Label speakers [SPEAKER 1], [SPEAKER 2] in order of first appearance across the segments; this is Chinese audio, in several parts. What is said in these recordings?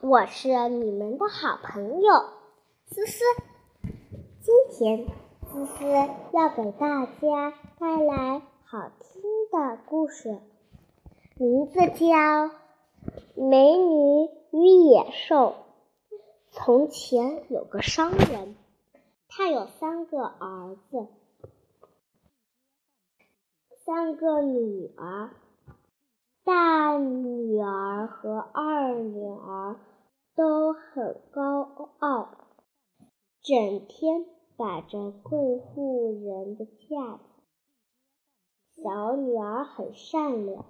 [SPEAKER 1] 我是你们的好朋友思思。今天思思要给大家带来好听的故事，名字叫《美女与野兽》。从前有个商人，他有三个儿子，三个女儿。大女儿和二女儿都很高傲，整天摆着贵妇人的架子。小女儿很善良，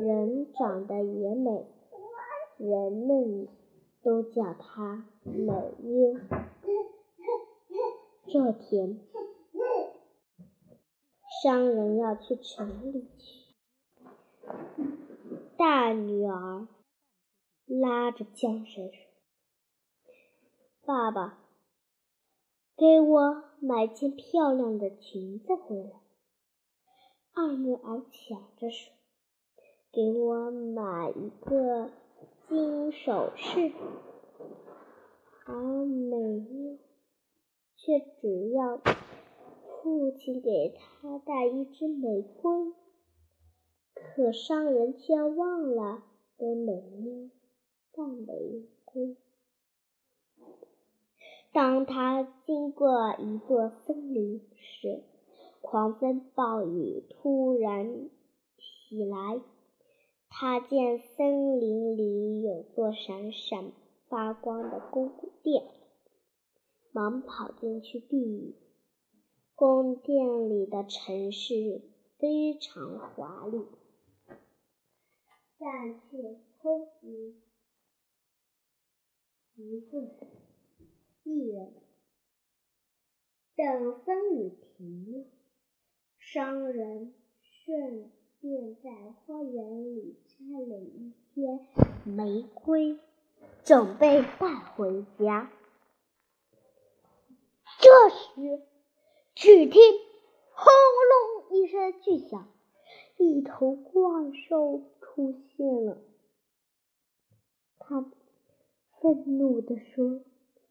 [SPEAKER 1] 人长得也美，人们都叫她美妞。这天，商人要去城里去。大女儿拉着缰绳说：“爸爸，给我买件漂亮的裙子回来。”二女儿抢着说：“给我买一个金首饰。”而美妞却只要父亲给她带一支玫瑰。可商人却忘了给美妞带玫瑰。当他经过一座森林时，狂风暴雨突然袭来。他见森林里有座闪闪发光的宫殿，忙跑进去避雨。宫殿里的陈设非常华丽。但却空无一个一人。等风雨停了，商人顺便在花园里摘了一些玫瑰，准备带回家。这时，只听“轰隆”一声巨响，一头怪兽。出现了，他愤怒地说：“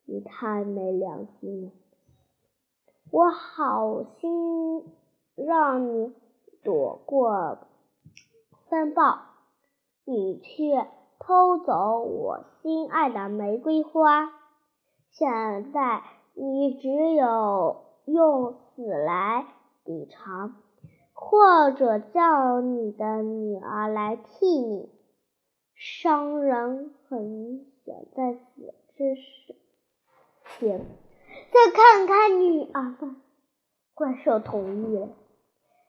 [SPEAKER 1] 你太没良心了！我好心让你躲过风暴，你却偷走我心爱的玫瑰花。现在你只有用死来抵偿。”或者叫你的女儿来替你。商人很想在死之前再看看女儿吧。怪兽同意了。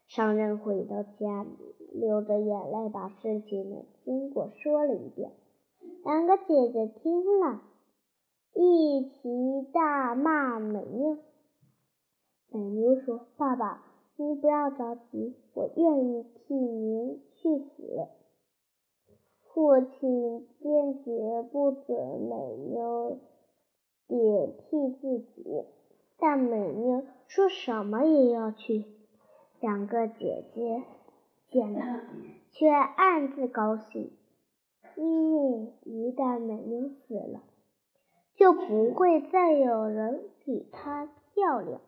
[SPEAKER 1] 商人回到家里，流着眼泪把事情的经过说了一遍。两个姐姐听了，一起大骂美妞。美妞说：“爸爸。”您不要着急，我愿意替您去死。父亲坚决不准美妞顶替自己，但美妞说什么也要去。两个姐姐见了，却暗自高兴，因为一旦美妞死了，就不会再有人比她漂亮。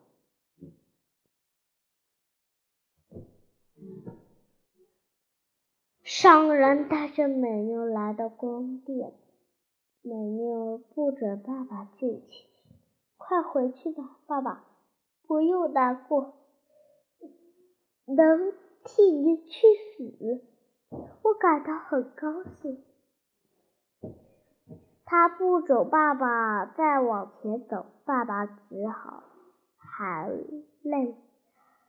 [SPEAKER 1] 商人带着美妞来到宫殿，美妞不准爸爸进去。快回去吧，爸爸，不用难过，能替你去死，我感到很高兴。他不准爸爸再往前走，爸爸只好含泪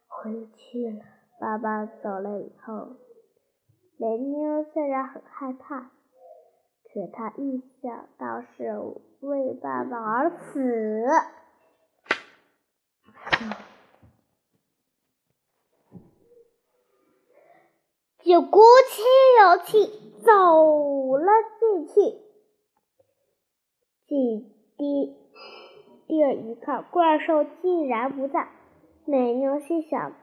[SPEAKER 1] 回去了。爸爸走了以后。美妞虽然很害怕，可她一想到是为爸爸而死，就鼓起勇气走了进去。进第第二一看，怪兽竟然不在。美妞心想：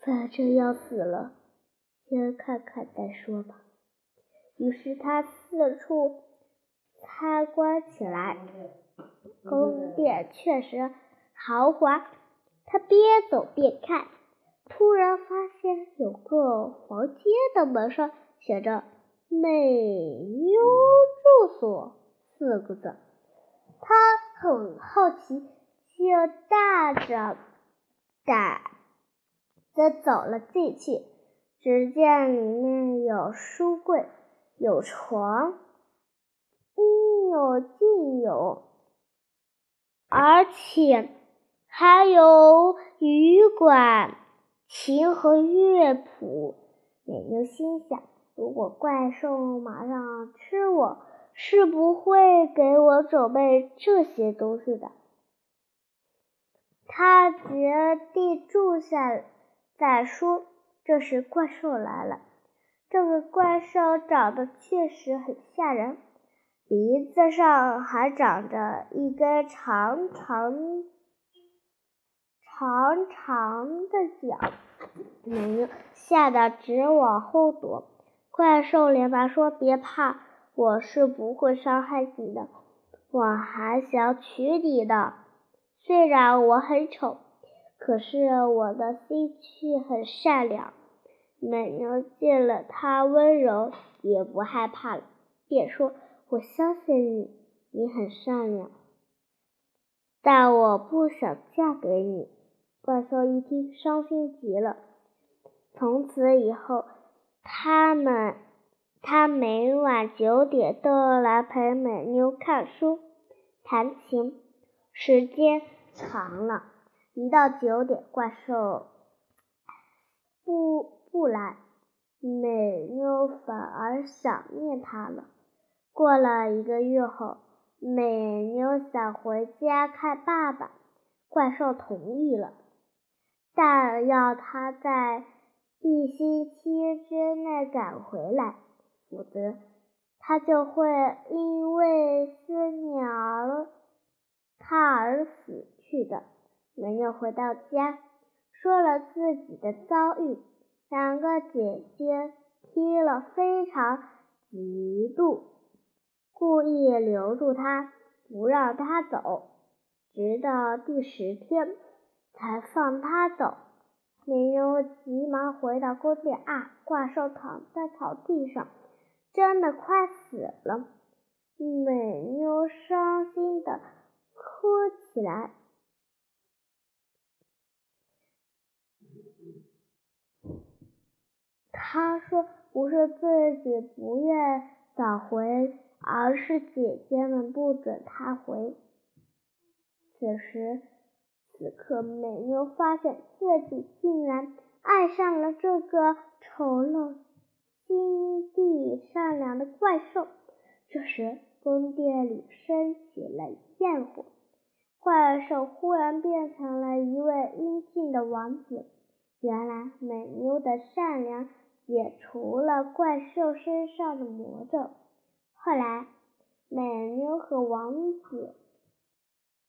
[SPEAKER 1] 反正要死了。先看看再说吧。于是他四处参观起来。宫殿确实豪华，他边走边看，突然发现有个房间的门上写着“美妞住所”四个字。他很好奇，就大着胆子走了进去。只见里面有书柜，有床，应有尽有，而且还有羽管、琴和乐谱。美妞心想：如果怪兽马上吃我，是不会给我准备这些东西的。他决定住下再说。这时，怪兽来了。这个怪兽长得确实很吓人，鼻子上还长着一根长长、长长的角。美妞吓得直往后躲。怪兽连忙说：“别怕，我是不会伤害你的，我还想娶你的。虽然我很丑。”可是我的心却很善良。美妞见了他温柔，也不害怕了，便说：“我相信你，你很善良，但我不想嫁给你。”怪兽一听，伤心极了。从此以后，他们他每晚九点都来陪美妞看书、弹琴，时间长了。一到九点，怪兽不不来，美妞反而想念他了。过了一个月后，美妞想回家看爸爸，怪兽同意了，但要他在一星期之内赶回来，否则他就会因为思念而他而死去的。美妞回到家，说了自己的遭遇。两个姐姐听了非常嫉妒，故意留住她，不让她走，直到第十天才放她走。美妞急忙回到宫殿，啊，怪兽躺在草地上，真的快死了。美妞伤心的哭起来。他说：“不是自己不愿早回，而是姐姐们不准他回。”此时此刻，美妞发现自己竟然爱上了这个丑陋、心地善良的怪兽。这时，宫殿里升起了焰火，怪兽忽然变成了一位英俊的王子。原来，美妞的善良。解除了怪兽身上的魔咒。后来，美妞和王子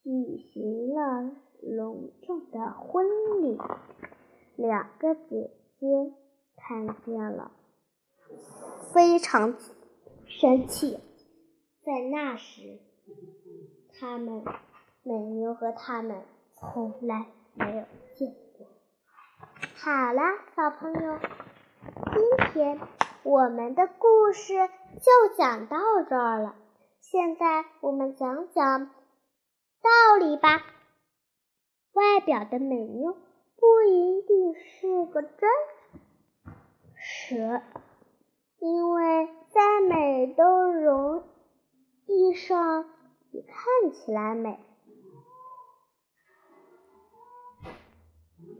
[SPEAKER 1] 举行了隆重的婚礼。两个姐姐看见了，非常生气。在那时，他们美妞和他们从来没有见。好了，小朋友。今天我们的故事就讲到这儿了。现在我们讲讲道理吧。外表的美妞不一定是个真蛇，因为再美都容易上看起来美。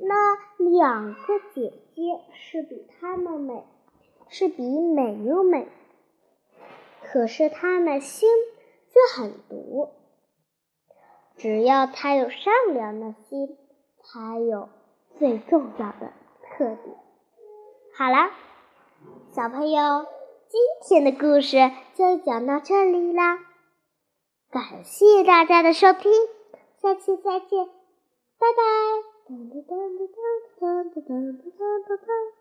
[SPEAKER 1] 那两个姐姐是比她们美，是比美妞美，可是她们心却很毒。只要她有善良的心，才有最重要的特点。好了，小朋友，今天的故事就讲到这里啦，感谢大家的收听，下期再见，拜拜。Dun, dun, dun,